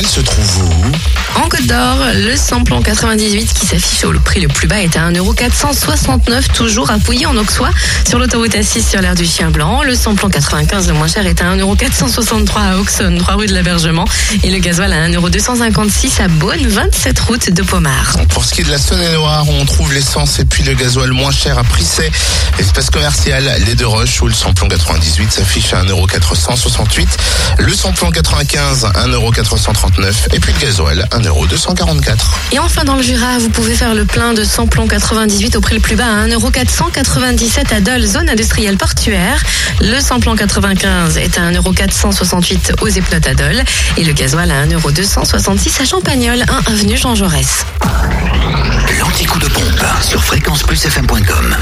Elle se trouve où? Le samplon 98 qui s'affiche au prix le plus bas est à 1,469€, toujours appuyé en Auxois sur l'autoroute A6 sur l'air du Chien Blanc. Le samplon 95 le moins cher est à 1,463€ à Auxonne, 3 rue de l'Abergement. Et le gasoil à 1,256€ à Beaune, 27 route de Pomard. Pour ce qui est de la Saône-et-Loire, on trouve l'essence et puis le gasoil moins cher à Prissé, espace commercial, les deux roches où le samplon 98 s'affiche à 1,468€, le samplon 95 1,439€ et puis le gasoil 1,244€. Et enfin dans le Jura, vous pouvez faire le plein de samplon 98 au prix le plus bas à 1,497€ à Dole, zone industrielle portuaire. Le samplon 95 est à 1,468€ aux Epnotes à Dole et le gasoil à 1,266€ à Champagnol, 1 avenue Jean Jaurès. L'anticoup de pompe sur fréquenceplusfm.com.